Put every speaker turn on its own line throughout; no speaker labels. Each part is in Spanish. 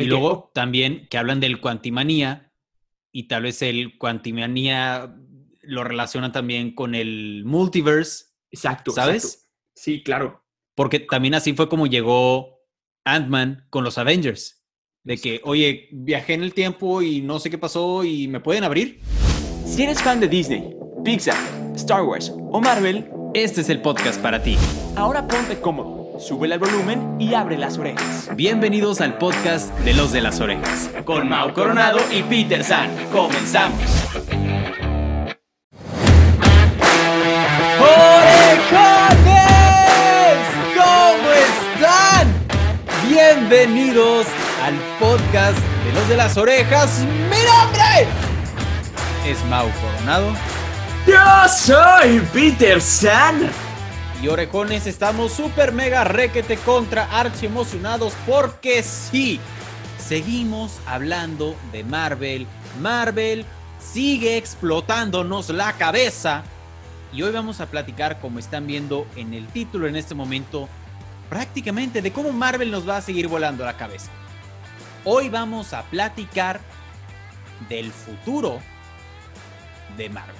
Y luego también que hablan del Quantimanía y tal vez el Quantimanía lo relacionan también con el multiverse.
Exacto.
¿Sabes?
Sí, claro.
Porque también así fue como llegó Ant-Man con los Avengers. De que, oye, viajé en el tiempo y no sé qué pasó y me pueden abrir.
Si eres fan de Disney, Pixar, Star Wars o Marvel,
este es el podcast para ti.
Ahora ponte cómodo, sube el volumen y abre las orejas.
Bienvenidos al podcast de los de las orejas. Con Mau Coronado y Peter San. Comenzamos. ¡Orejones! ¿Cómo están? Bienvenidos al podcast de los de las orejas. ¡Mi nombre! Es Mau Coronado.
Yo soy Peter San.
Y orejones, estamos super mega requete contra archi emocionados porque sí, seguimos hablando de Marvel. Marvel sigue explotándonos la cabeza. Y hoy vamos a platicar, como están viendo en el título en este momento, prácticamente de cómo Marvel nos va a seguir volando la cabeza. Hoy vamos a platicar del futuro de Marvel.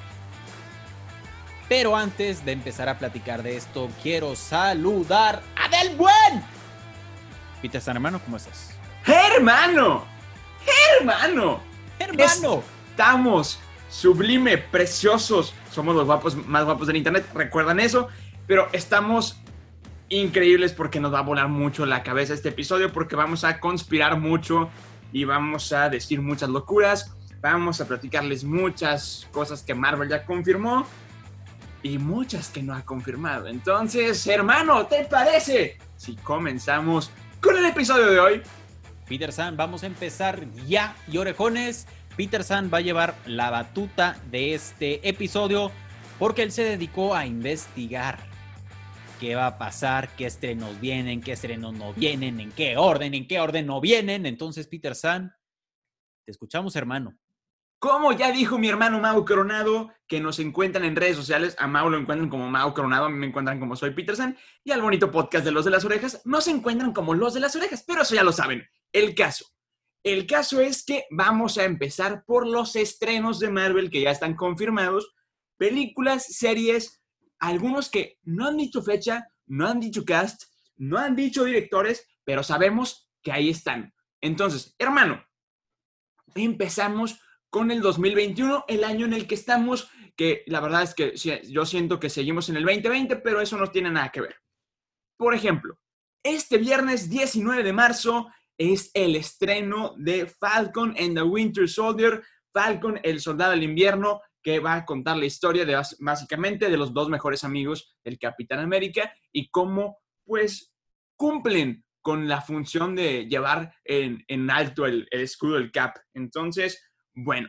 Pero antes de empezar a platicar de esto, quiero saludar a Del Buen. Peter San hermano, ¿cómo estás?
¡Hermano! ¡Hermano!
¡Hermano!
Estamos sublime, preciosos. Somos los guapos más guapos del internet, recuerdan eso. Pero estamos increíbles porque nos va a volar mucho la cabeza este episodio porque vamos a conspirar mucho y vamos a decir muchas locuras. Vamos a platicarles muchas cosas que Marvel ya confirmó y muchas que no ha confirmado. Entonces, hermano, ¿te parece si comenzamos con el episodio de hoy?
Peter San, vamos a empezar ya y orejones. Peter San va a llevar la batuta de este episodio porque él se dedicó a investigar qué va a pasar, qué estrenos vienen, qué estrenos no vienen, en qué orden, en qué orden no vienen. Entonces, Peter San, te escuchamos, hermano.
Como ya dijo mi hermano Mau Coronado, que nos encuentran en redes sociales, a Mau lo encuentran como Mau Coronado, a mí me encuentran como soy Peterson, y al bonito podcast de Los de las Orejas no se encuentran como Los de las Orejas, pero eso ya lo saben. El caso. El caso es que vamos a empezar por los estrenos de Marvel que ya están confirmados, películas, series, algunos que no han dicho fecha, no han dicho cast, no han dicho directores, pero sabemos que ahí están. Entonces, hermano, empezamos con el 2021, el año en el que estamos, que la verdad es que yo siento que seguimos en el 2020, pero eso no tiene nada que ver. Por ejemplo, este viernes 19 de marzo es el estreno de Falcon and the Winter Soldier, Falcon, el soldado del invierno, que va a contar la historia básicamente de los dos mejores amigos del Capitán América y cómo pues cumplen con la función de llevar en, alto el, el escudo del Cap. Entonces, bueno,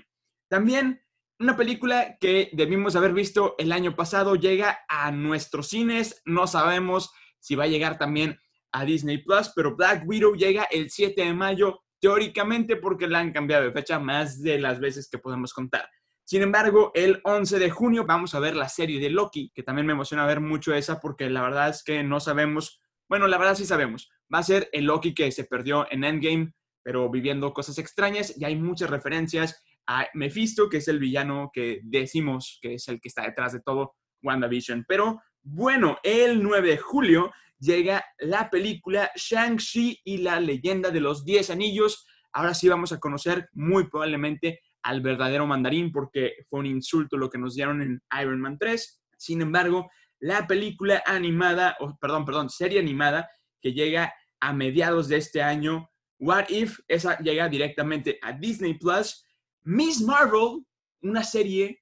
también una película que debimos haber visto el año pasado llega a nuestros cines. No sabemos si va a llegar también a Disney Plus, pero Black Widow llega el 7 de mayo, teóricamente porque la han cambiado de fecha más de las veces que podemos contar. Sin embargo, el 11 de junio vamos a ver la serie de Loki, que también me emociona ver mucho esa porque la verdad es que no sabemos, bueno, la verdad sí sabemos, va a ser el Loki que se perdió en Endgame pero viviendo cosas extrañas y hay muchas referencias a Mephisto, que es el villano que decimos que es el que está detrás de todo WandaVision. Pero bueno, el 9 de julio llega la película Shang-Chi y la leyenda de los 10 anillos. Ahora sí vamos a conocer muy probablemente al verdadero mandarín porque fue un insulto lo que nos dieron en Iron Man 3. Sin embargo, la película animada, o perdón, perdón, serie animada que llega a mediados de este año What If, esa llega directamente a Disney Plus. Miss Marvel, una serie,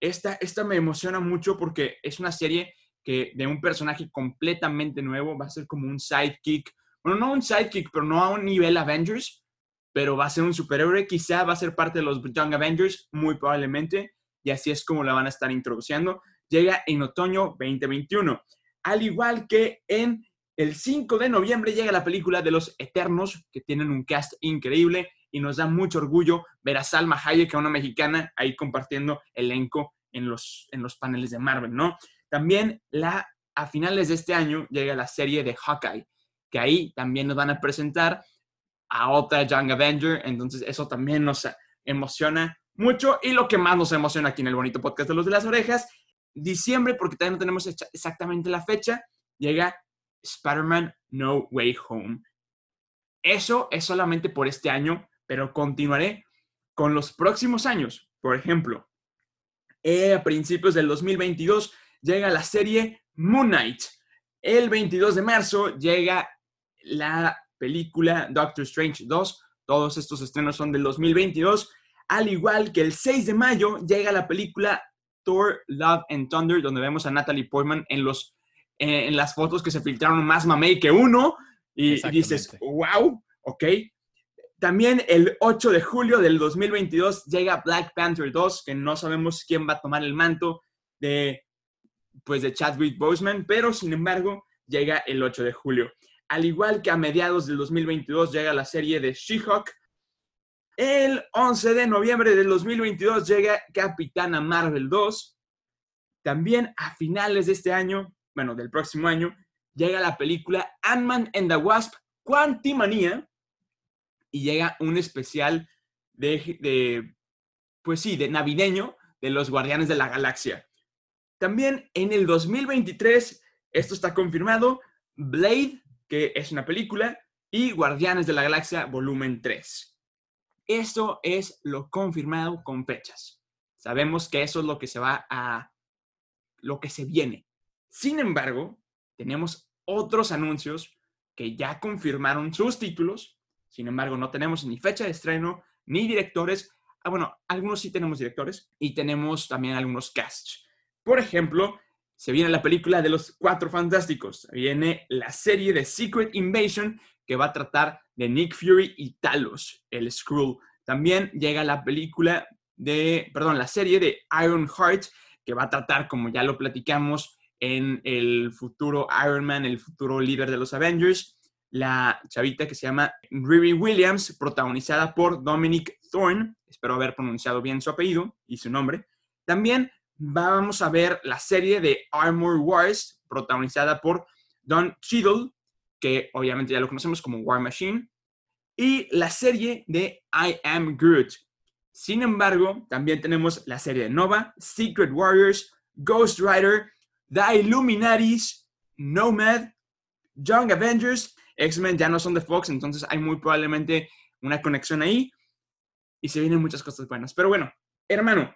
esta, esta me emociona mucho porque es una serie que de un personaje completamente nuevo, va a ser como un sidekick, bueno, no un sidekick, pero no a un nivel Avengers, pero va a ser un superhéroe, quizá va a ser parte de los Young Avengers, muy probablemente, y así es como la van a estar introduciendo. Llega en otoño 2021, al igual que en el 5 de noviembre llega la película de Los Eternos, que tienen un cast increíble y nos da mucho orgullo ver a Salma Hayek, una mexicana, ahí compartiendo elenco en los, en los paneles de Marvel, ¿no? También la, a finales de este año llega la serie de Hawkeye, que ahí también nos van a presentar a otra Young Avenger, entonces eso también nos emociona mucho. Y lo que más nos emociona aquí en el bonito podcast de los de las orejas, diciembre, porque todavía no tenemos exactamente la fecha, llega Spider-Man No Way Home. Eso es solamente por este año, pero continuaré con los próximos años. Por ejemplo, eh, a principios del 2022 llega la serie Moon Knight. El 22 de marzo llega la película Doctor Strange 2. Todos estos estrenos son del 2022. Al igual que el 6 de mayo llega la película Thor, Love and Thunder, donde vemos a Natalie Portman en, los, eh, en las fotos que se filtraron más mamey que uno. Y dices, wow, ok. También el 8 de julio del 2022 llega Black Panther 2, que no sabemos quién va a tomar el manto de, pues, de Chadwick Boseman, pero sin embargo llega el 8 de julio. Al igual que a mediados del 2022 llega la serie de She-Hulk. El 11 de noviembre del 2022 llega Capitana Marvel 2. También a finales de este año, bueno, del próximo año, llega la película Ant-Man and the Wasp Quantimania y llega un especial de, pues sí, de navideño de los Guardianes de la Galaxia. También en el 2023, esto está confirmado, Blade, que es una película, y Guardianes de la Galaxia volumen 3. Esto es lo confirmado con fechas. Sabemos que eso es lo que se va a, lo que se viene. Sin embargo, tenemos otros anuncios que ya confirmaron sus títulos. Sin embargo, no tenemos ni fecha de estreno ni directores. Ah, bueno, algunos sí tenemos directores y tenemos también algunos casts. Por ejemplo, se viene la película de los Cuatro Fantásticos. Viene la serie de Secret Invasion que va a tratar de Nick Fury y Talos, el Skrull. También llega la película de, perdón, la serie de Iron Heart que va a tratar, como ya lo platicamos, en el futuro Iron Man, el futuro líder de los Avengers, la chavita que se llama Riri Williams, protagonizada por Dominic Thorne, espero haber pronunciado bien su apellido y su nombre. También vamos a ver la serie de Armor Wars, protagonizada por Don Cheadle, que obviamente ya lo conocemos como War Machine, y la serie de I Am Groot. Sin embargo, también tenemos la serie de Nova, Secret Warriors, Ghost Rider, The Illuminaries, Nomad, Young Avengers, X-Men ya no son de Fox, entonces hay muy probablemente una conexión ahí y se vienen muchas cosas buenas. Pero bueno, hermano,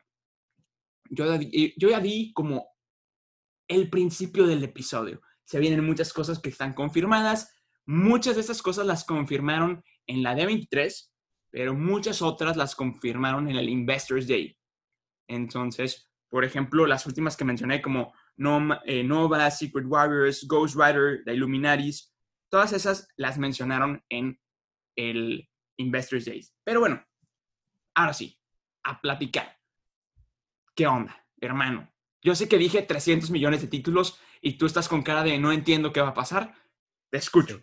yo, yo ya di como el principio del episodio. Se vienen muchas cosas que están confirmadas. Muchas de esas cosas las confirmaron en la D23, pero muchas otras las confirmaron en el Investors Day. Entonces, por ejemplo, las últimas que mencioné como eh, Nova, Secret Warriors, Ghost Rider, The Illuminaris, todas esas las mencionaron en el Investors Days. Pero bueno, ahora sí, a platicar. ¿Qué onda, hermano? Yo sé que dije 300 millones de títulos y tú estás con cara de no entiendo qué va a pasar. Te escucho.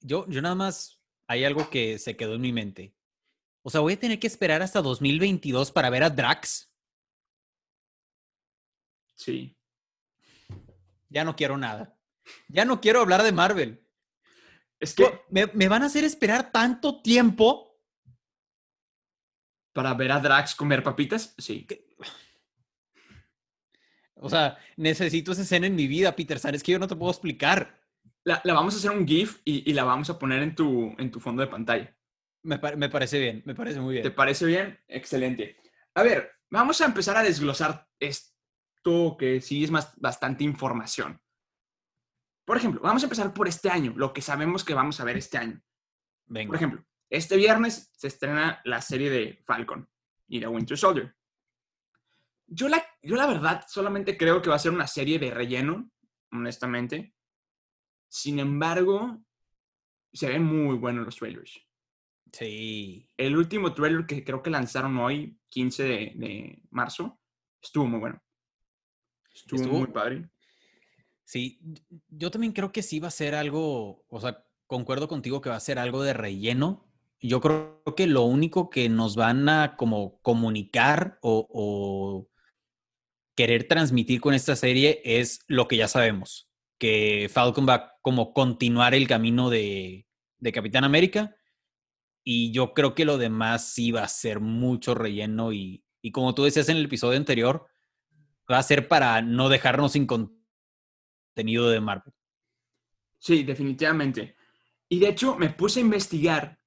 Yo, yo nada más, hay algo que se quedó en mi mente. O sea, voy a tener que esperar hasta 2022 para ver a Drax.
Sí.
Ya no quiero nada. Ya no quiero hablar de Marvel.
Es que...
¿Me, van a hacer esperar tanto tiempo?
¿Para ver a Drax comer papitas? Sí.
O sea, necesito esa escena en mi vida, Peter. ¿Sabes que yo no te puedo explicar?
La, vamos a hacer un GIF y, la vamos a poner en tu, en tu fondo de pantalla.
Me, me, parece bien, me parece muy bien.
¿Te parece bien? Excelente. A ver, vamos a empezar a desglosar que sí es más, bastante información. Por ejemplo, vamos a empezar por este año, lo que sabemos que vamos a ver este año. Por ejemplo, este viernes se estrena la serie de Falcon y de Winter Soldier. Yo la, yo la verdad solamente creo que va a ser una serie de relleno, honestamente. Sin embargo, se ven muy buenos los trailers.
Sí.
El último trailer que creo que lanzaron hoy, 15 de, de marzo, estuvo muy bueno. Estuvo, muy padre.
Sí, yo también creo que sí va a ser algo, o sea, concuerdo contigo que va a ser algo de relleno. Yo creo que lo único que nos van a como comunicar o, querer transmitir con esta serie es lo que ya sabemos, que Falcon va como continuar el camino de, de Capitán América y yo creo que lo demás sí va a ser mucho relleno y, y como tú decías en el episodio anterior, va a ser para no dejarnos sin contenido de Marvel.
Sí, definitivamente. Y de hecho me puse a investigar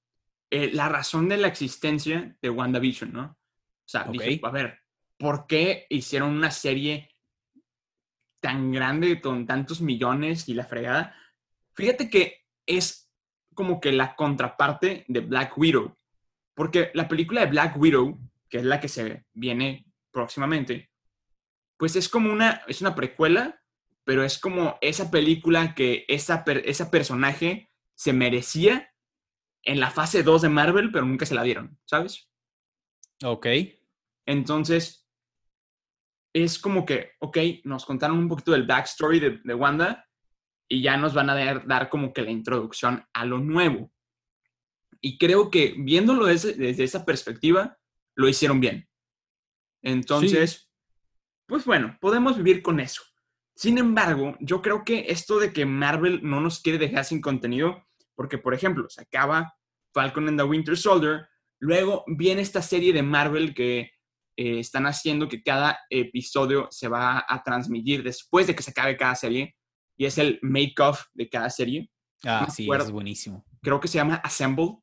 eh, la razón de la existencia de WandaVision, ¿no? O sea, dije, a ver, ¿por qué hicieron una serie tan grande con tantos millones y la fregada? Fíjate que es como que la contraparte de Black Widow. Porque la película de Black Widow, que es la que se viene próximamente, pues es como una, es una precuela, pero es como esa película que esa, esa personaje se merecía en la fase 2 de Marvel, pero nunca se la dieron, ¿sabes?
Ok.
Entonces, es como que, ok, nos contaron un poquito del backstory de, de Wanda y ya nos van a dar, dar, como que la introducción a lo nuevo. Y creo que viéndolo desde, desde esa perspectiva, lo hicieron bien. Entonces, pues bueno, podemos vivir con eso. Sin embargo, yo creo que esto de que Marvel no nos quiere dejar sin contenido, porque por ejemplo, se acaba Falcon and the Winter Soldier, luego viene esta serie de Marvel que eh, están haciendo que cada episodio se va a transmitir después de que se acabe cada serie, y es el make-off de cada serie.
Ah, sí, es buenísimo.
Creo que se llama Assemble.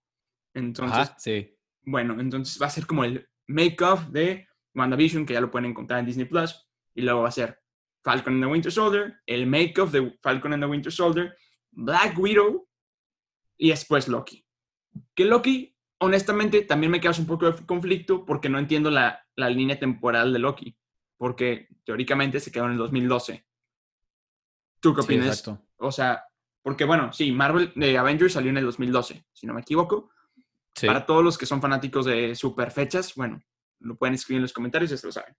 Entonces,
sí.
bueno, entonces va a ser como el make-off de WandaVision, que ya lo pueden encontrar en Disney Plus, y luego va a ser Falcon and the Winter Soldier, el make-off de Falcon and the Winter Soldier, Black Widow y después Loki. Que Loki, honestamente, también me causa un poco de conflicto porque no entiendo la, la línea temporal de Loki, porque teóricamente se quedó en el 2012. ¿Tú qué opinas? Sí, o sea, porque bueno, sí, Marvel de Avengers salió en el 2012, si no me equivoco. Sí. Para todos los que son fanáticos de super fechas, bueno, lo pueden escribir en los comentarios, ya se lo saben.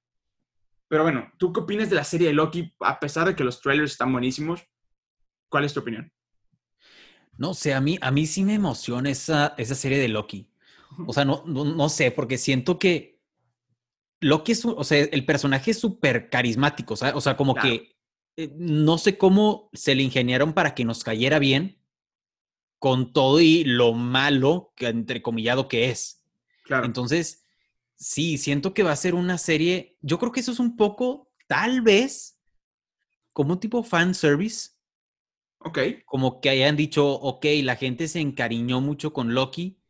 Pero bueno, ¿tú qué opinas de la serie de Loki? A pesar de que los trailers están buenísimos, ¿cuál es tu opinión?
No sé, a mí, a mí sí me emociona esa, esa serie de Loki. O sea, no, no, sé, porque siento que Loki es, o sea, el personaje es súper carismático, o sea, o sea como que eh, no sé cómo se le ingeniaron para que nos cayera bien con todo y lo malo, que entrecomillado que es.
Claro.
Entonces, sí, siento que va a ser una serie. Yo creo que eso es un poco, tal vez, como un tipo fan service.
Ok.
Como que hayan dicho, ok, la gente se encariñó mucho con Loki.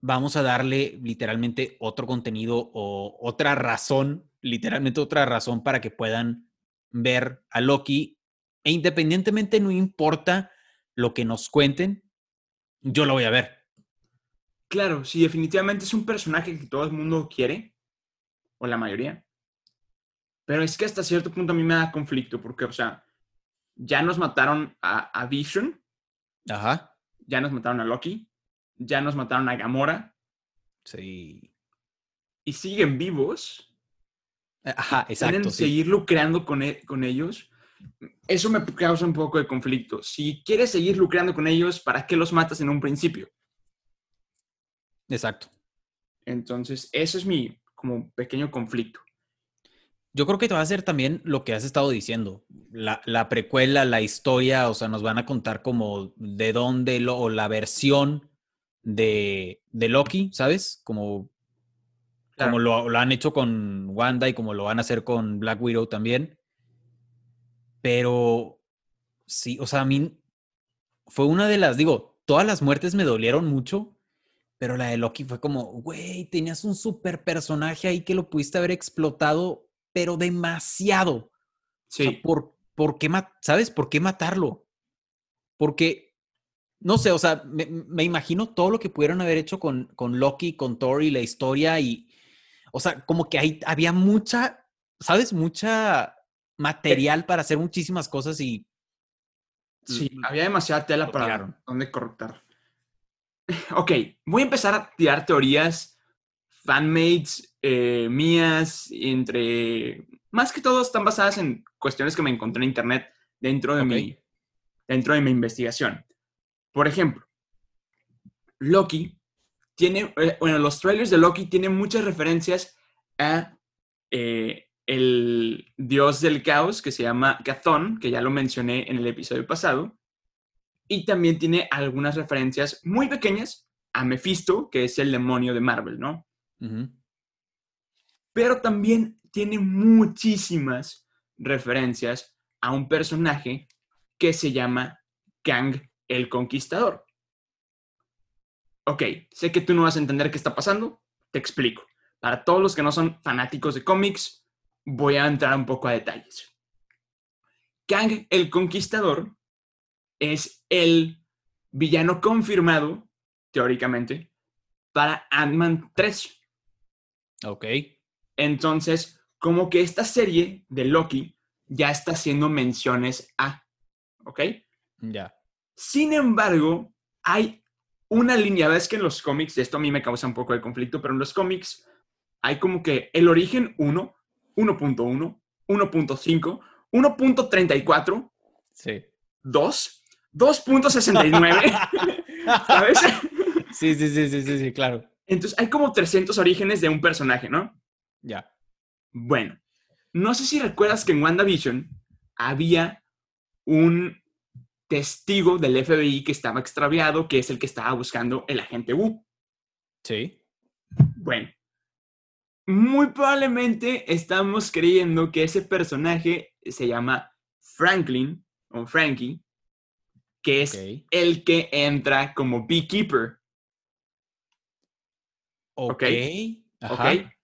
Vamos a darle literalmente otro contenido o otra razón, literalmente otra razón para que puedan ver a Loki. E independientemente, no importa lo que nos cuenten, yo lo voy a ver.
Claro, sí, definitivamente es un personaje que todo el mundo quiere, o la mayoría. Pero es que hasta cierto punto a mí me da conflicto, porque, o sea, ya nos mataron a, Vision.
Ajá.
Ya nos mataron a Loki. Ya nos mataron a Gamora.
Sí.
Y siguen vivos.
Ajá, exacto.
Quieren seguir lucrando con, e, con ellos. Eso me causa un poco de conflicto. Si quieres seguir lucrando con ellos, ¿para qué los matas en un principio?
Exacto.
Entonces, eso es mi como pequeño conflicto.
Yo creo que te va a hacer también lo que has estado diciendo. La, la precuela, la historia, o sea, nos van a contar como de dónde lo, o la versión de, de Loki, ¿sabes? Como, claro. como lo, lo, han hecho con Wanda y como lo van a hacer con Black Widow también. Pero sí, o sea, a mí fue una de las, digo, todas las muertes me dolieron mucho, pero la de Loki fue como, güey, tenías un super personaje ahí que lo pudiste haber explotado, pero demasiado.
Sí.
O sea, ¿por, ¿por qué, sabes? ¿Por qué matarlo? Porque, no sé, o sea, me, me, imagino todo lo que pudieron haber hecho con, con Loki, con Thor y la historia y, o sea, como que ahí había mucha, ¿sabes? Mucha material para hacer muchísimas cosas y...
Sí, había demasiada tela para donde cortar. Ok, voy a empezar a tirar teorías fanmates eh, mías, entre. Más que todo están basadas en cuestiones que me encontré en internet dentro de, okay. mi, dentro de mi investigación. Por ejemplo, Loki tiene. Eh, bueno, los trailers de Loki tienen muchas referencias a eh, el dios del caos que se llama Gathón, que ya lo mencioné en el episodio pasado y también tiene algunas referencias muy pequeñas a Mephisto, que es el demonio de Marvel, ¿no? Pero también tiene muchísimas referencias a un personaje que se llama Kang el Conquistador. Ok, sé que tú no vas a entender qué está pasando, te explico. Para todos los que no son fanáticos de cómics, voy a entrar un poco a detalles. Kang el Conquistador es el villano confirmado, teóricamente, para Ant-Man 3.
Ok.
Entonces, como que esta serie de Loki ya está haciendo menciones a, ¿ok?
Ya.
Sin embargo, hay una línea, ves que en los cómics, esto a mí me causa un poco de conflicto, pero en los cómics hay como que el origen 1, 1.1, 1.5, 1.34,
sí.
2, 2.69, ¿sabes?
Sí, sí, sí, sí, sí, sí, claro.
Entonces hay como 300 orígenes de un personaje, ¿no?
Ya.
Bueno, no sé si recuerdas que en WandaVision había un testigo del FBI que estaba extraviado, que es el que estaba buscando el agente Wu.
Sí.
Bueno, muy probablemente estamos creyendo que ese personaje se llama Franklin o Frankie, que es el que entra como beekeeper,
Ok.
¿ok?
Ajá.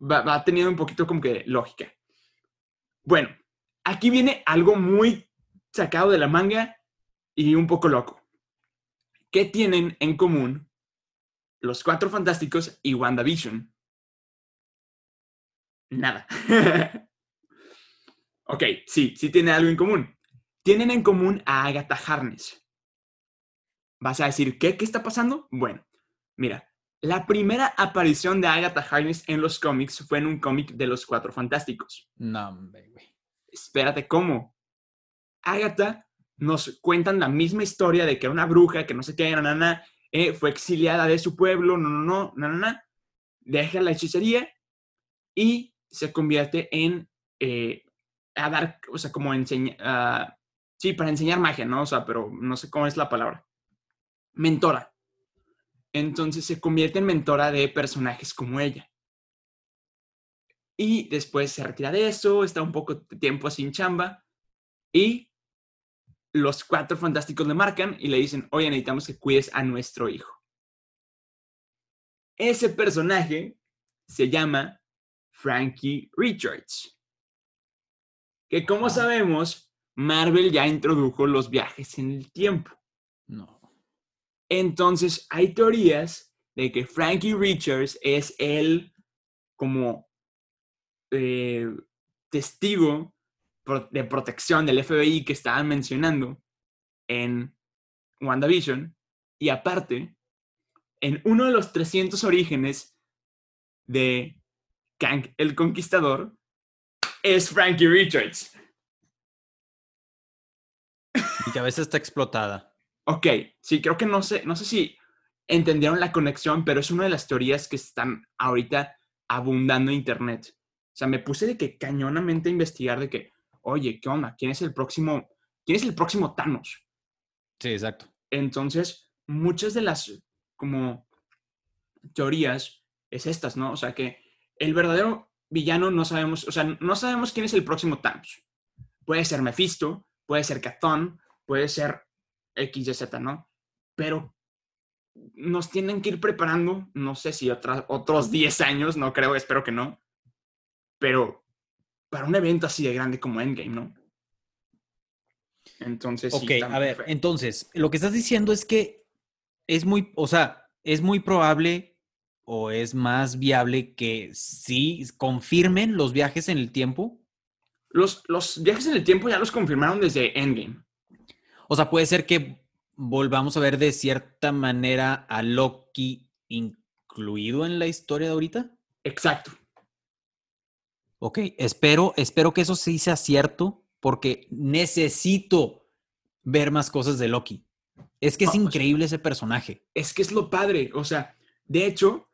Va, va teniendo un poquito como que lógica. Bueno, aquí viene algo muy sacado de la manga y un poco loco. ¿Qué tienen en común los Cuatro Fantásticos y WandaVision? Nada. ok, sí, sí tiene algo en común. Tienen en común a Agatha Harness. ¿Vas a decir qué? ¿Qué está pasando? Bueno, mira, la primera aparición de Agatha Harkness en los cómics fue en un cómic de los Cuatro Fantásticos.
No, güey.
Espérate, ¿cómo? Agatha nos cuentan la misma historia de que era una bruja, que no sé qué, na, na, na, eh, fue exiliada de su pueblo, no, no, no, na, na, deja la hechicería y se convierte en, eh, a dar, o sea, como enseñar, sí, para enseñar magia, ¿no? O sea, pero no sé cómo es la palabra. Mentora. Entonces se convierte en mentora de personajes como ella. Y después se retira de eso, está un poco de tiempo sin chamba. Y los cuatro fantásticos le marcan y le dicen, oye, necesitamos que cuides a nuestro hijo. Ese personaje se llama Frankie Richards. Que como sabemos, Marvel ya introdujo los viajes en el tiempo.
No.
Entonces, hay teorías de que Frankie Richards es el como eh, testigo de protección del FBI que estaban mencionando en WandaVision. Y aparte, en uno de los 300 orígenes de Kang el Conquistador, es Frankie Richards.
Mi cabeza está explotada.
Ok, sí, creo que no sé, no sé si entendieron la conexión, pero es una de las teorías que están ahorita abundando en internet. O sea, me puse de que cañonamente a investigar de que, oye, ¿qué onda? ¿Quién es el próximo? ¿Quién es el próximo Thanos?
Sí, exacto.
Entonces, muchas de las como teorías es estas, ¿no? O sea, que el verdadero villano no sabemos, o sea, no sabemos quién es el próximo Thanos. Puede ser Mephisto, puede ser Catón, puede ser X, Y, Z, ¿no? Pero nos tienen que ir preparando, no sé si otros 10 años, no creo, espero que no, pero para un evento así de grande como Endgame, ¿no? Entonces,
Ok, a ver, entonces, lo que estás diciendo es que es muy, o sea, es muy probable o es más viable que sí confirmen los viajes en el tiempo.
Los, los viajes en el tiempo ya los confirmaron desde Endgame.
O sea, puede ser que volvamos a ver de cierta manera a Loki incluido en la historia de ahorita.
Exacto.
Ok, espero, espero que eso sí sea cierto, porque necesito ver más cosas de Loki. Es que es
Ah, pues-
increíble ese personaje.
Es que es lo padre, o sea, de hecho,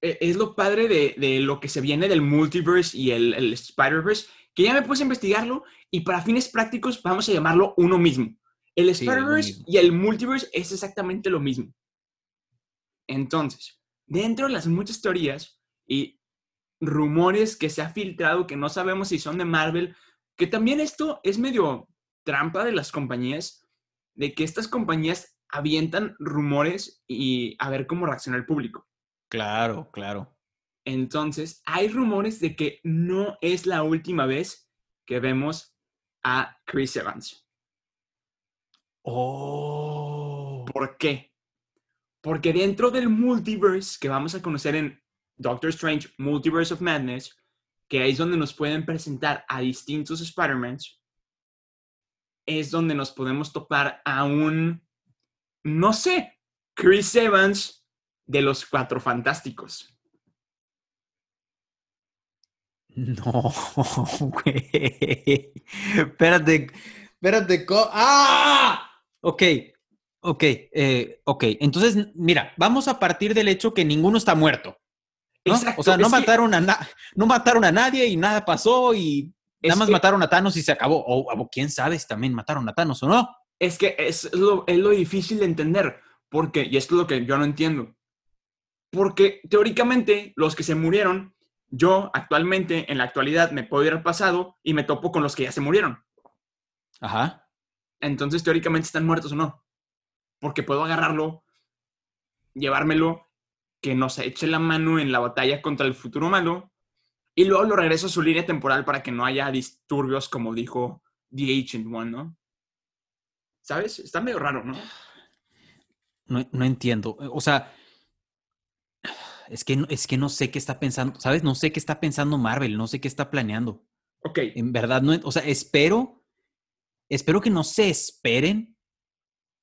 e- es lo padre de, de lo que se viene del multiverse y el, el Spider-Verse, que ya me puse a investigarlo y para fines prácticos vamos a llamarlo uno mismo. El Spider-Verse y el multiverse es exactamente lo mismo. Entonces, dentro de las muchas teorías y rumores que se ha filtrado que no sabemos si son de Marvel, que también esto es medio trampa de las compañías, de que estas compañías avientan rumores y a ver cómo reacciona el público.
Claro, claro.
Entonces, hay rumores de que no es la última vez que vemos a Chris Evans.
Oh.
¿Por qué? Porque dentro del multiverse que vamos a conocer en Doctor Strange Multiverse of Madness, que ahí es donde nos pueden presentar a distintos Spider-Mans, es donde nos podemos topar a un, no sé, Chris Evans de los Cuatro Fantásticos.
No, güey. Espérate, espérate. ¡Ah! Ok, ok, eh, ok. Entonces, mira, vamos a partir del hecho que ninguno está muerto. ¿no?
Exacto,
o sea, no
que-
mataron, a na- no mataron a nadie y nada pasó y
Es
nada más
que-
mataron a Thanos y se acabó. O, o quién sabe si también mataron a Thanos o no.
Es que es lo, es lo difícil de entender, porque, y esto es lo que yo no entiendo, porque teóricamente los que se murieron, yo actualmente, en la actualidad, me puedo ir al pasado y me topo con los que ya se murieron.
Ajá.
Entonces, teóricamente, están muertos o no. Porque puedo agarrarlo, llevármelo, que nos eche la mano en la batalla contra el futuro malo, y luego lo regreso a su línea temporal para que no haya disturbios, como dijo The Ancient One, ¿no? ¿Sabes? Está medio raro, ¿no?
No, no entiendo. O sea, es que, no- es que no sé qué está pensando, ¿sabes? No sé qué está pensando Marvel, no sé qué está planeando.
Ok,
En verdad, no, o sea, espero, espero que no se esperen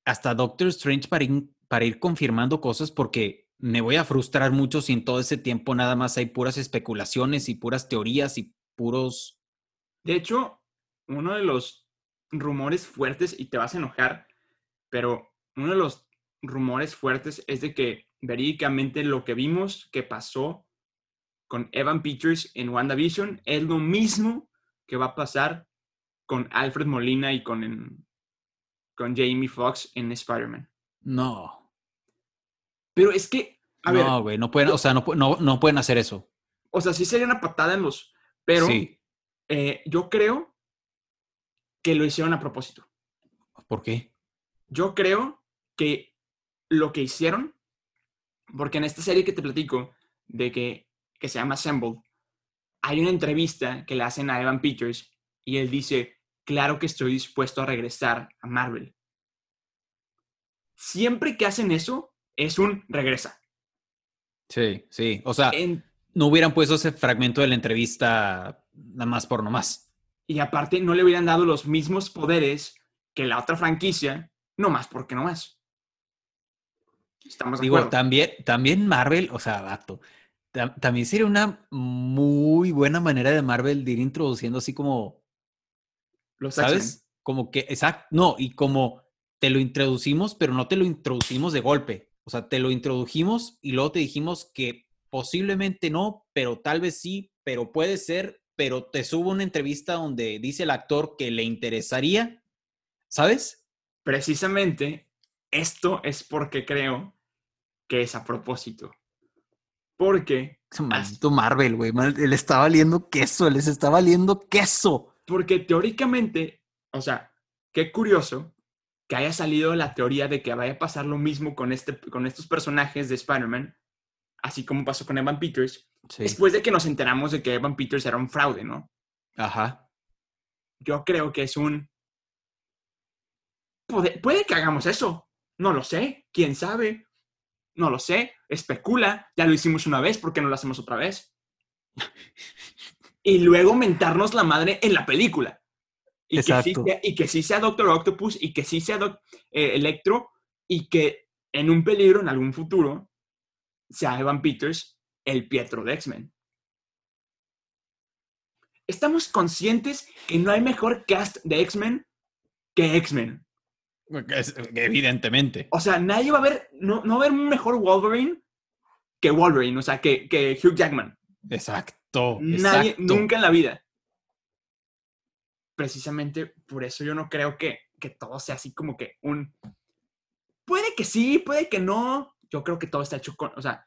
hasta Doctor Strange para ir, para ir confirmando cosas porque me voy a frustrar mucho si en todo ese tiempo nada más hay puras especulaciones y puras teorías y puros...
De hecho, uno de los rumores fuertes, y te vas a enojar, pero uno de los rumores fuertes es de que verídicamente lo que vimos que pasó con Evan Peters en WandaVision es lo mismo que va a pasar con Alfred Molina y con, en- con Jamie Foxx en Spider-Man.
No,
Pero es que, a ver,
no, güey, no pueden, o sea, no, no, no pueden hacer eso.
o sea, sí sería una patada en los... Pero
Sí,
eh, yo creo que lo hicieron a propósito.
¿por qué?
Yo creo que lo que hicieron, porque en esta serie que te platico, de que, que se llama Assembled, hay una entrevista que le hacen a Evan Peters y él dice, claro que estoy dispuesto a regresar a Marvel. Siempre que hacen eso, es un regresa.
Sí, sí, o sea,
En-
no hubieran puesto ese fragmento de la entrevista nada más por nomás.
y aparte, no le hubieran dado los mismos poderes que la otra franquicia, no más porque no más. Estamos de
Digo,
acuerdo.
también, también Marvel, o sea, vato, tam- también sería una muy buena manera de Marvel de ir introduciendo así como,
Los.
¿sabes? Como que, exacto, no, y como te lo introducimos, pero no te lo introducimos de golpe. O sea, te lo introdujimos y luego te dijimos que posiblemente no, pero tal vez sí, pero puede ser, pero te subo una entrevista donde dice el actor que le interesaría, ¿sabes?
precisamente esto es porque creo que es a propósito. Porque,
Maldito Marvel, güey. Le está valiendo queso, les está valiendo queso.
Porque teóricamente, o sea, qué curioso que haya salido la teoría de que vaya a pasar lo mismo con, este, con estos personajes de Spider-Man, así como pasó con Evan Peters,
Sí.
después de que nos enteramos de que Evan Peters era un fraude, ¿no?
Ajá.
Yo creo que es un... Puede, puede que hagamos eso, no lo sé, quién sabe, no lo sé, especula, ya lo hicimos una vez, ¿por qué no lo hacemos otra vez? y luego mentarnos la madre en la película. Y que, sí sea, y que sí sea Doctor Octopus y que sí sea Doc- eh, Electro y que en un peligro en algún futuro sea Evan Peters el Pietro de X-Men. Estamos conscientes que no hay mejor cast de X-Men que X-Men.
Evidentemente.
O sea, nadie va a ver, no, no va a haber un mejor Wolverine que Wolverine, o sea, que, que Hugh Jackman.
Exacto.
Nadie,
exacto.
nunca en la vida. Precisamente por eso yo no creo que, que todo sea así como que un... Puede que sí, puede que no. yo creo que todo está hecho con, o sea,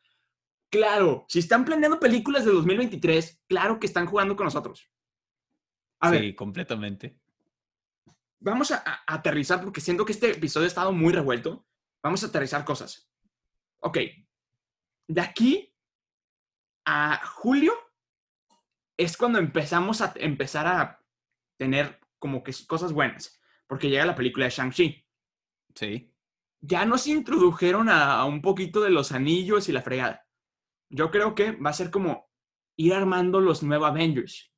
claro, si están planeando películas de 2023, claro que están jugando con nosotros. A
sí,
ver,
completamente.
vamos a, a- a aterrizar porque siento que este episodio ha estado muy revuelto. Vamos a aterrizar cosas. Ok, de aquí a julio es cuando empezamos a empezar a tener como que cosas buenas, porque llega la película de Shang-Chi.
Sí.
ya nos introdujeron a, a un poquito de los anillos y la fregada. Yo creo que va a ser como ir armando los nuevos Avengers.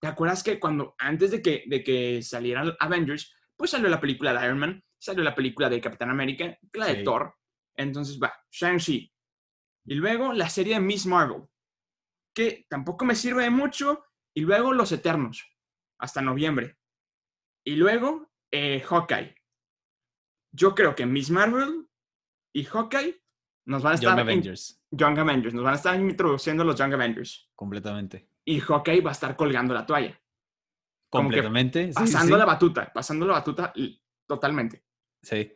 ¿Te acuerdas que cuando, antes de que, de que salieran Avengers, pues salió la película de Iron Man, salió la película de Capitán América, la de
Sí.
Thor. Entonces va, Shang-Chi. Y luego la serie de Miss Marvel, que tampoco me sirve de mucho. Y luego Los Eternos, hasta noviembre. Y luego eh, Hawkeye. Yo creo que Miss Marvel y Hawkeye nos van a estar
Young Avengers.
Young Avengers, nos van a estar introduciendo los Young Avengers.
Completamente.
Y Hawkeye va a estar colgando la toalla,
Completamente. sí,
pasando
sí.
la batuta, pasando la batuta totalmente.
Sí.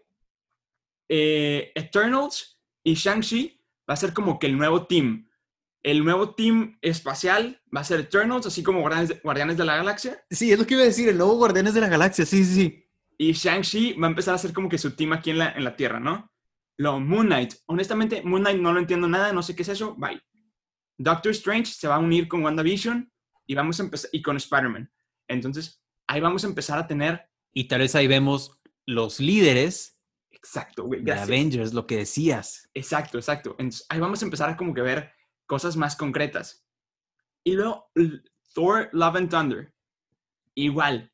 Eh, Eternals y Shang-Chi va a ser como que el nuevo team. El nuevo team espacial va a ser Eternals, así como Guardianes de, Guardianes de la Galaxia.
Sí, es lo que iba a decir, el nuevo Guardianes de la Galaxia, sí, sí, sí.
Y Shang-Chi va a empezar a ser como que su team aquí en la, en la Tierra, ¿no? Lo Moon Knight. Honestamente, Moon Knight no lo entiendo nada, no sé qué es eso. Bye. Doctor Strange se va a unir con WandaVision y vamos a empezar y con Spider-Man. Entonces, ahí vamos a empezar a tener
Y tal vez ahí vemos los líderes
exacto, güey.
de
Gracias.
Avengers, lo que decías.
Exacto, exacto. Entonces, ahí vamos a empezar a como que ver cosas más concretas. Y luego, Thor Love and Thunder. Igual.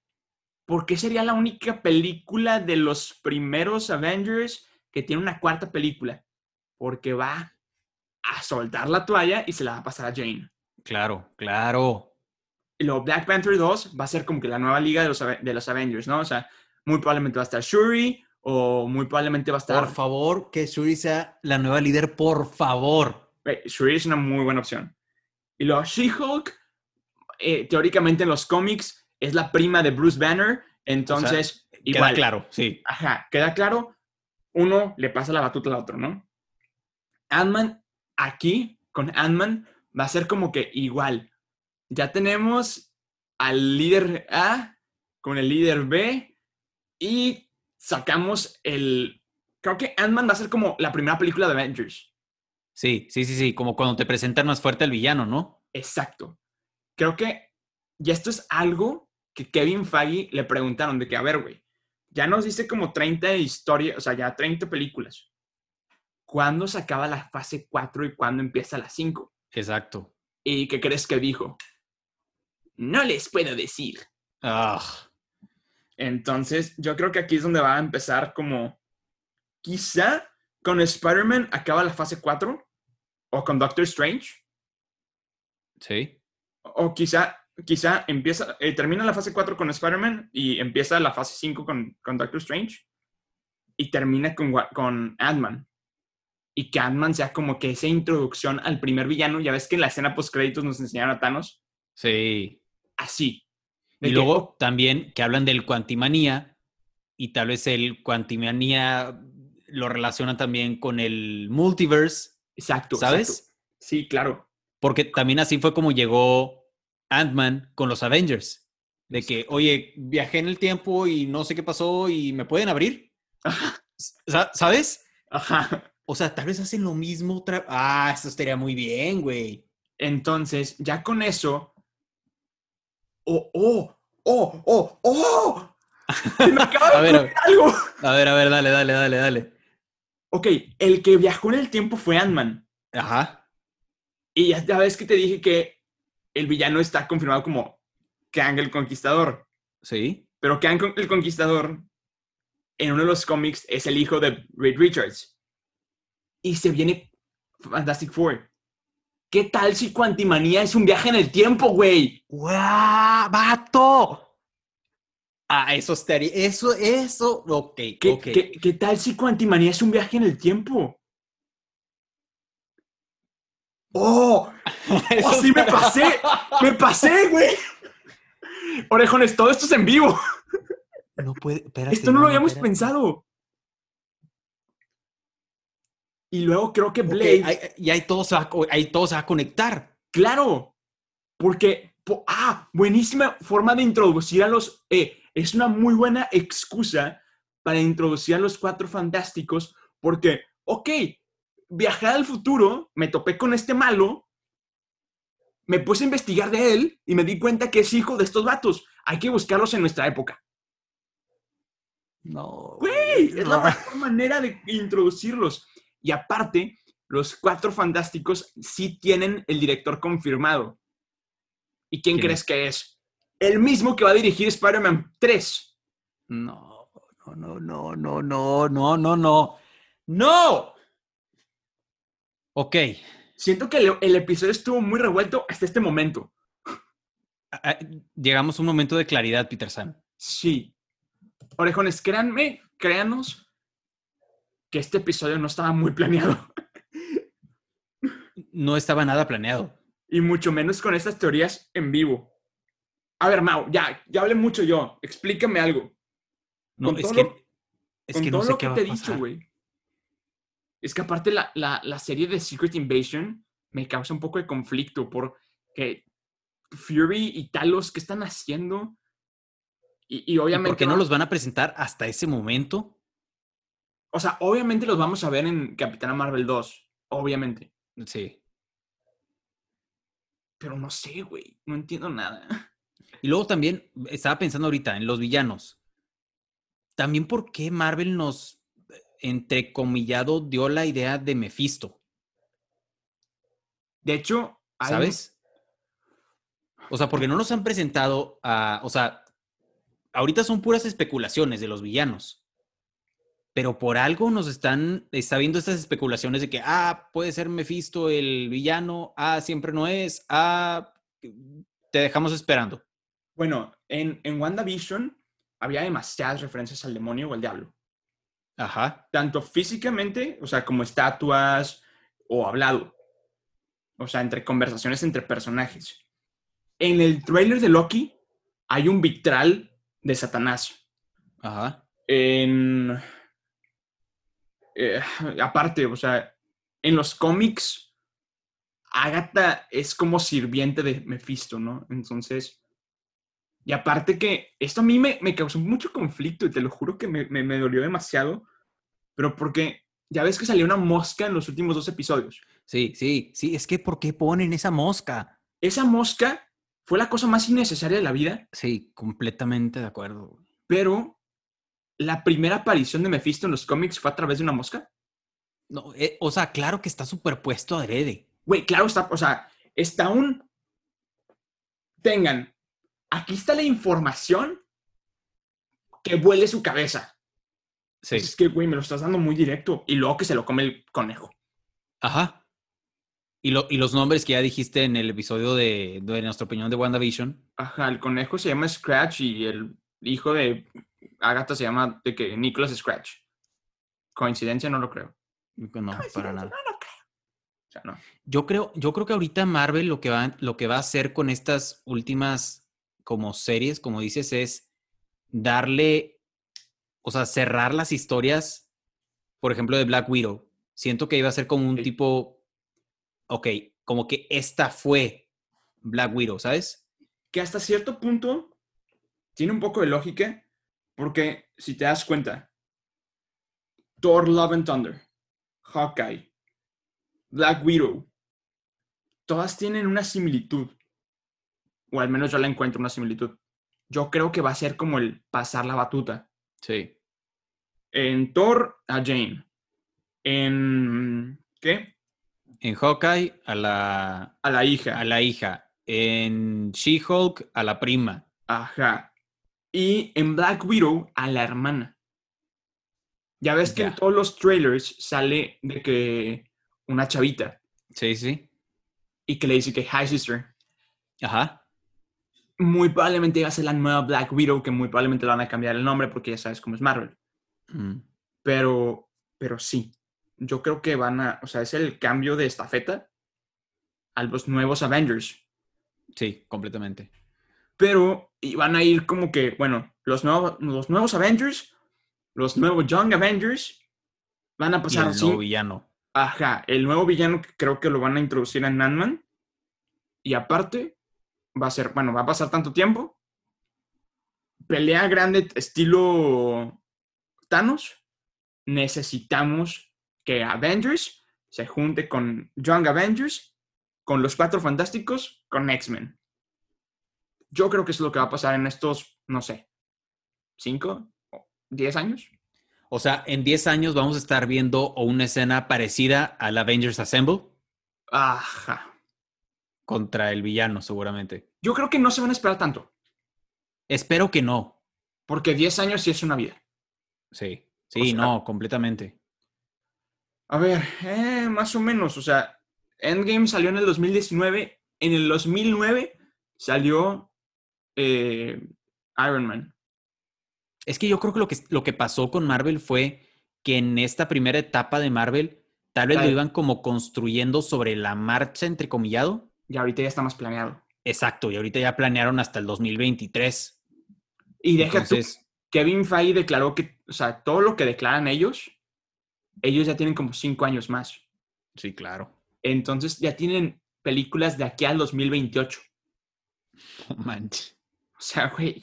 ¿Por qué sería la única película de los primeros Avengers que tiene una cuarta película? Porque va a soltar la toalla y se la va a pasar a Jane.
Claro, claro.
Y luego Black Panther 2 va a ser como que la nueva liga de los, de los Avengers, ¿no? O sea, muy probablemente va a estar Shuri o muy probablemente va a estar...
Por favor, que Shuri sea la nueva líder, por favor.
Eh, Shuri es una muy buena opción. Y luego She-Hulk, eh, teóricamente en los cómics, es la prima de Bruce Banner. Entonces,
Queda
igual.
claro, sí.
Ajá, queda claro. Uno le pasa la batuta al otro, ¿no? Ant-Man, aquí, con Ant-Man, va a ser como que igual. Ya tenemos al líder A con el líder B y sacamos el... Creo que Ant-Man va a ser como la primera película de Avengers.
Sí, sí, sí, sí. Como cuando te presentan más fuerte al villano, ¿no?
Exacto. Creo que ya esto es algo que Kevin Feige le preguntaron de que, a ver, güey, ya nos dice como 30 historias, o sea, ya 30 películas. ¿Cuándo se acaba la fase 4 y cuándo empieza la 5?
Exacto.
¿Y qué crees que dijo? No les puedo decir.
Ah,
Entonces, yo creo que aquí es donde va a empezar como, quizá con Spider-Man acaba la fase 4 o con Doctor Strange.
sí.
O quizá, quizá empieza, eh, termina la fase 4 con Spider-Man y empieza la fase 5 con, con Doctor Strange y termina con, con Ant-Man. Y que Ant-Man sea como que esa introducción al primer villano. Ya ves que en la escena post-créditos nos enseñaron a Thanos.
Sí.
Así.
Y
que,
luego
oh,
también que hablan del Quantimanía y tal vez el Quantimanía lo relaciona también con el multiverse,
exacto.
¿sabes?
exacto. Sí, claro.
Porque también así fue como llegó Ant-Man con los Avengers. De que, oye, viajé en el tiempo y no sé qué pasó y me pueden abrir. Sa- ¿Sabes?
Ajá.
O sea, tal vez hacen lo mismo otra Ah, eso estaría muy bien, güey.
Entonces, ya con eso. ¡Oh, oh! ¡Oh, oh, oh! Se me acaba de
A ver,
algo.
A ver, a ver, dale, dale, dale, dale.
Ok, el que viajó en el tiempo fue Ant-Man.
Ajá.
Y ya, ves que te dije que el villano está confirmado como Kang el Conquistador.
Sí.
Pero Kang el Conquistador, en uno de los cómics, es el hijo de Reed Richards. Y se viene Fantastic Four. ¿Qué tal si Quantimanía es un viaje en el tiempo, güey?
¡Guau! ¡Vato! Ah, eso estaría. Eso, eso. Ok,
¿Qué,
ok.
qué- qué tal si Quantimanía es un viaje en el tiempo? ¡Oh! ¡Oh, sí me pasé! ¡Me pasé, güey! Orejones, todo esto es en vivo.
No puede. Espérate,
Esto no lo habíamos
espérate.
pensado. Y luego creo que Blade.
ahí- y ahí todo, se va, a co- ahí todo se va a conectar.
Claro, porque, po- ah, buenísima forma de introducir a los, eh, es una muy buena excusa para introducir a los cuatro fantásticos, porque, ok, viajé al futuro, me topé con este malo, me puse a investigar de él y me di cuenta que es hijo de estos vatos. Hay que buscarlos en nuestra época.
No.
Güey, es la mejor manera de introducirlos. Y aparte, los cuatro fantásticos sí tienen el director confirmado. ¿Y quién
¿Quién
crees
es?
que es? El mismo que va a dirigir Spider-Man 3.
No, no, no, no, no, no, no, no, no. ¡No! Ok.
Siento que el, el episodio estuvo muy revuelto hasta este momento.
Ah, ah, Llegamos a un momento de claridad, Peter San.
Sí. Orejones, créanme, créanos que este episodio no estaba muy planeado.
No estaba nada planeado.
Y mucho menos con estas teorías en vivo. A ver, Mau, ya, ya hablé mucho yo. Explícame algo.
No,
Con
es
todo
que,
lo-
es
con
que
todo
no sé
lo
qué
que
va
te he dicho, güey. Es que aparte la, la, la serie de Secret Invasion me causa un poco de conflicto porque Fury y Talos, ¿qué están haciendo? Y, y
¿Y
obviamente...
por qué no los van a presentar hasta ese momento?
O sea, obviamente los vamos a ver en Capitana Marvel 2. Obviamente.
Sí.
Pero no sé, güey. No entiendo nada.
Y luego también estaba pensando ahorita en los villanos. También por qué Marvel nos, entrecomillado, dio la idea de Mephisto,
De hecho, hay-
¿sabes? O sea, porque no nos han presentado a, o sea, ahorita son puras especulaciones de los villanos. Pero por algo nos están, está viendo estas especulaciones de que, ah, puede ser Mephisto el villano, ah, siempre no es, ah, te dejamos esperando.
Bueno, en, en WandaVision había demasiadas referencias al demonio o al diablo.
Ajá.
Tanto físicamente, o sea, como estatuas o hablado. O sea, entre conversaciones entre personajes. En el trailer de Loki hay un vitral de Satanás.
Ajá.
En. eh, aparte, o sea, en los cómics, Agatha es como sirviente de Mephisto, ¿no? Entonces. Y aparte que esto a mí me, me causó mucho conflicto y te lo juro que me, me, me dolió demasiado. Pero porque ya ves que salió una mosca en los últimos dos episodios.
Sí, sí, sí, es que ¿por qué ponen esa mosca?
Esa mosca fue la cosa más innecesaria de la vida,
Sí, completamente de acuerdo.
pero la primera aparición de Mephisto en los cómics fue a través de una mosca.
No, eh, o sea, claro que está superpuesto adrede.
Güey, claro, está, o sea, está un... Tengan, aquí está la información que vuele su cabeza.
Sí.
Es que, güey, me lo estás dando muy directo. Y luego que se lo come el conejo.
Ajá. Y, lo, y los nombres que ya dijiste en el episodio de, de nuestra opinión de WandaVision.
Ajá, el conejo se llama Scratch y el hijo de Agatha se llama de que Nicholas Scratch. Coincidencia, no lo creo.
No, para nada.
No, no creo. O sea, no.
Yo creo, yo creo que ahorita Marvel lo que, va, lo que va a hacer con estas últimas como series, como dices, es darle, o sea, cerrar las historias, por ejemplo, de Black Widow. Siento que iba a ser como un
Sí.
tipo, ok, como que esta fue Black Widow, ¿sabes?
que hasta cierto punto tiene un poco de lógica, porque si te das cuenta, Thor Love and Thunder, Hawkeye, Black Widow, todas tienen una similitud, o al menos yo la encuentro una similitud. Yo creo que va a ser como el pasar la batuta.
Sí.
En Thor, a Jane. En... ¿Qué?
En Hawkeye, a la,
A la hija.
a la hija. En She-Hulk, a la prima.
Ajá. Y en Black Widow a la hermana. Ya ves que en todos los trailers sale de que una chavita
Sí, sí.
y que le dice que hi sister.
Ajá.
Muy probablemente va a ser la nueva Black Widow, que muy probablemente le van a cambiar el nombre porque ya sabes cómo es Marvel.
Mm.
Pero, pero sí. Yo creo que van a, o sea, es el cambio de estafeta a los nuevos Avengers.
Sí, completamente.
pero y van a ir como que, bueno, los nuevos, los nuevos Avengers, los nuevos Young Avengers, van a
Y
pasar
el
así.
nuevo villano.
Ajá, el nuevo villano que creo que lo van a introducir en Ant-Man. Y aparte, va a ser, bueno, va a pasar tanto tiempo. Pelea grande estilo Thanos. Necesitamos que Avengers se junte con Young Avengers, con los Cuatro Fantásticos, con X-Men. Yo creo que eso es lo que va a pasar en estos, no sé, cinco o diez años.
O sea, en 10 años vamos a estar viendo una escena parecida al Avengers Assemble.
Ajá.
Contra el villano, seguramente.
Yo creo que no se van a esperar tanto.
Espero que no.
Porque 10 años sí es una vida.
Sí, sí, no, completamente.
A ver, eh, más o menos. O sea, Endgame salió en el 2019. En el 2009 salió eh, Iron Man.
Es que yo creo que lo, que lo que pasó con Marvel fue que en esta primera etapa de Marvel, tal vez lo iban como construyendo sobre la marcha, entrecomillado.
Y ahorita ya está más planeado.
Exacto, y ahorita ya planearon hasta el 2023.
Y deja Entonces, Kevin Feige declaró que, o sea, todo lo que declaran ellos, ellos ya tienen como cinco años más.
Sí, claro.
Entonces ya tienen películas de aquí al 2028.
No manches.
O sea, güey,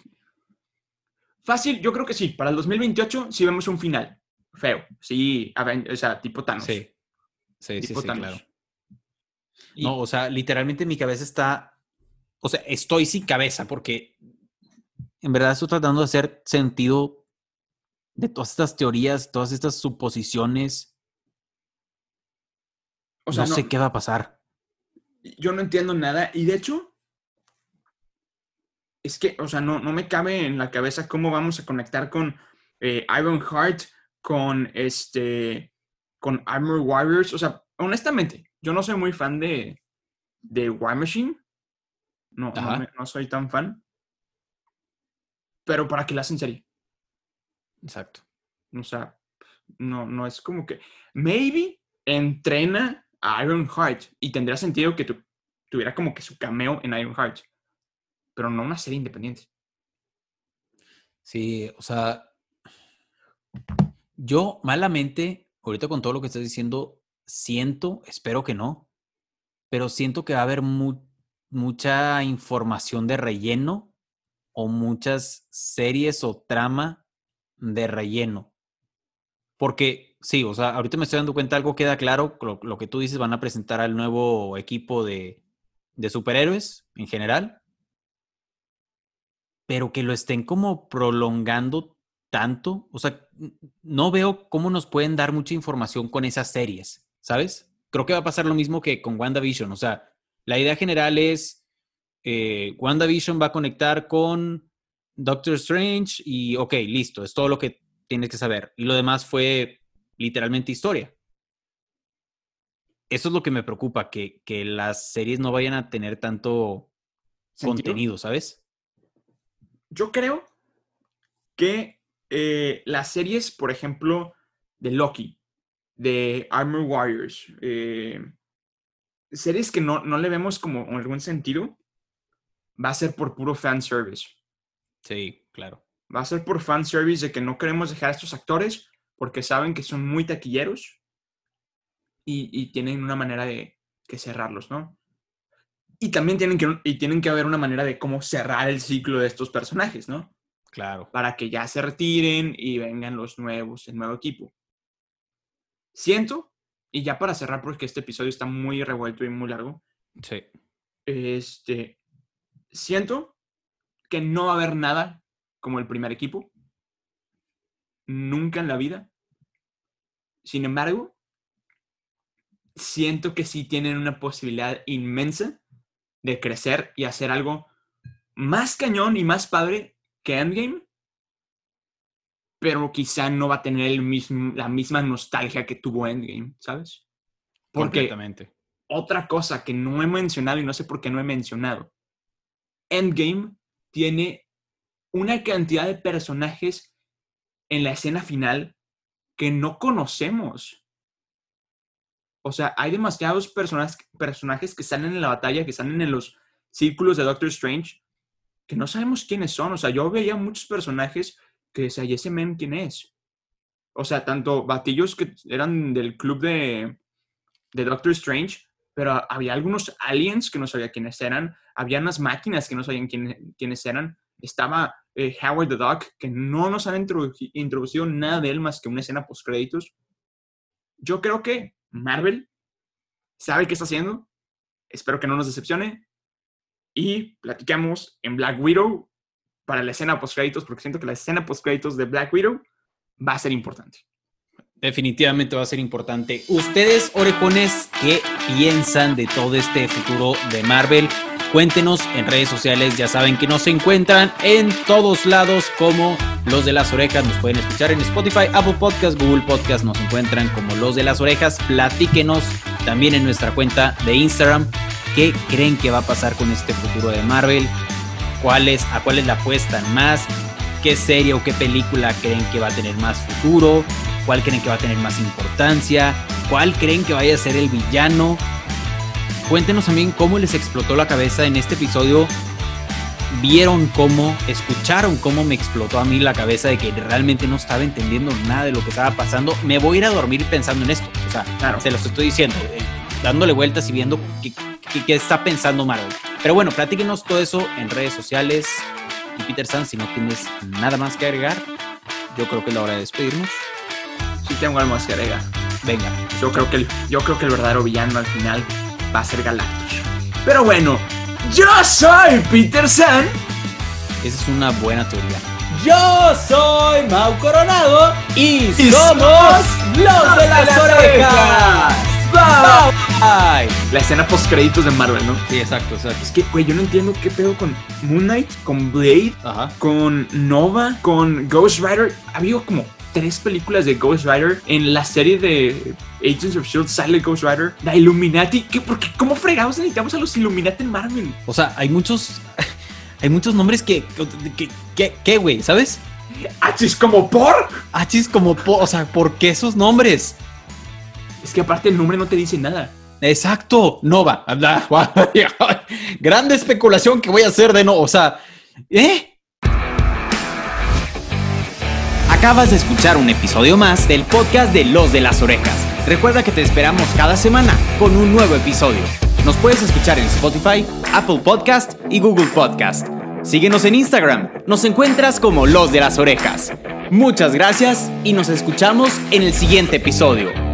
Fácil, yo creo que sí. Para el 2028 sí vemos un final. Feo. Sí, o sea, tipo Thanos.
Sí. Sí, sí, claro. No, o sea, literalmente mi cabeza está. O sea, estoy sin cabeza porque en verdad estoy tratando de hacer sentido de todas estas teorías, todas estas suposiciones. O sea, no, no sé qué va a pasar.
Yo no entiendo nada. Y de hecho, es que, o sea, no, no me cabe en la cabeza cómo vamos a conectar con eh, Iron Heart, con este, con Armor Warriors. O sea, honestamente, yo no soy muy fan de, de War Machine. No, no, soy tan fan. Pero para que la hacen serie.
Exacto.
O sea, no, no es como que. Maybe entrena a Iron Heart y tendría sentido que tuviera como que su cameo en Iron Heart pero no una serie independiente.
Sí, o sea, yo malamente, ahorita con todo lo que estás diciendo, siento, espero que no, pero siento que va a haber mucha información de relleno o muchas series o trama de relleno. Porque sí, o sea, ahorita me estoy dando cuenta, algo queda claro, lo, que tú dices, van a presentar al nuevo equipo de, de superhéroes en general pero que lo estén como prolongando tanto, o sea, no veo cómo nos pueden dar mucha información con esas series, ¿sabes? Creo que va a pasar lo mismo que con WandaVision, o sea, la idea general es, eh, WandaVision va a conectar con Doctor Strange y, ok, listo, es todo lo que tienes que saber. Y lo demás fue literalmente historia. Eso es lo que me preocupa, que, que las series no vayan a tener tanto contenido, ¿sabes?
yo creo que eh, las series, por ejemplo, de Loki, de Armor Warriors, eh, series que no, no le vemos como en algún sentido, va a ser por puro fan service.
Sí, claro.
Va a ser por fan service de que no queremos dejar a estos actores porque saben que son muy taquilleros y, y tienen una manera de que cerrarlos, ¿no? Y también tienen que, y tienen que haber una manera de cómo cerrar el ciclo de estos personajes, ¿no?
Claro.
Para que ya se retiren y vengan los nuevos, el nuevo equipo. Siento, y ya para cerrar, porque este episodio está muy revuelto y muy largo.
Sí.
Este, siento que no va a haber nada como el primer equipo. Nunca en la vida. Sin embargo, siento que sí tienen una posibilidad inmensa de crecer y hacer algo más cañón y más padre que Endgame, pero quizá no va a tener el mismo, la misma nostalgia que tuvo Endgame, ¿sabes?
Porque
otra cosa que no he mencionado y no sé por qué no he mencionado, Endgame tiene una cantidad de personajes en la escena final que no conocemos. O sea, hay demasiados personajes, personajes que salen en la batalla, que salen en los círculos de Doctor Strange, que no sabemos quiénes son. O sea, yo veía muchos personajes que decía, ¿y ese men quién es? O sea, tanto batillos que eran del club de, de Doctor Strange, pero había algunos aliens que no sabía quiénes eran, había unas máquinas que no sabían quién, quiénes eran, estaba eh, Howard the Duck, que no nos han introducido nada de él más que una escena post créditos. Yo creo que Marvel sabe qué está haciendo, espero que no nos decepcione, y platicamos en Black Widow para la escena post créditos, porque siento que la escena post créditos de Black Widow va a ser importante.
Definitivamente va a ser importante. Ustedes, orejones, ¿qué piensan de todo este futuro de Marvel? Cuéntenos en redes sociales, ya saben que nos encuentran en todos lados como Los de las Orejas. Nos pueden escuchar en Spotify, Apple Podcast, Google Podcast. Nos encuentran como Los de las Orejas. Platíquenos también en nuestra cuenta de Instagram qué creen que va a pasar con este futuro de Marvel. ¿Cuáles, a cuáles la apuestan más? ¿Qué serie o qué película creen que va a tener más futuro? ¿Cuál creen que va a tener más importancia? ¿Cuál creen que vaya a ser el villano? Cuéntenos también cómo les explotó la cabeza en este episodio. Vieron cómo, escucharon cómo me explotó a mí la cabeza de que realmente no estaba entendiendo nada de lo que estaba pasando. Me voy a ir a dormir pensando en esto. O sea, claro. se los estoy diciendo, eh, dándole vueltas y viendo qué, qué, está pensando Marvel. Pero bueno, platíquenos todo eso en redes sociales. Y Peter San, si no tienes nada más que agregar, yo creo que es la hora de despedirnos
sí tengo algo más que agregar.
Venga.
Yo creo que el, yo creo que el verdadero villano al final va a ser Galactus. Pero bueno, yo soy Peter San.
Esa es una buena teoría. Yo soy Mau Coronado y, somos los de las, orejas.
Bye. La escena post créditos de Marvel, ¿no?
Sí, exacto, exacto.
Es que, güey, yo no entiendo qué pedo con Moon Knight, con Blade, con Nova, con Ghost Rider. Ha habido como tres películas de Ghost Rider. En la serie de Agents of Shield sale Ghost Rider. La Illuminati. ¿Qué, porque, ¿Cómo fregados necesitamos a los Illuminati en Marvel?
O sea, hay muchos. Hay muchos nombres que. ¿Qué, güey? ¿Sabes?
¿Achis como por?
Achis como por. O sea, ¿por qué esos nombres?
Es que aparte el nombre no te dice nada.
Exacto, Nova. Grande especulación que voy a hacer de no. O sea, ¿eh? Acabas de escuchar un episodio más del podcast de Los de las Orejas. Recuerda que te esperamos cada semana con un nuevo episodio. Nos puedes escuchar en Spotify, Apple Podcast y Google Podcast. Síguenos en Instagram. Nos encuentras como Los de las Orejas. Muchas gracias y nos escuchamos en el siguiente episodio.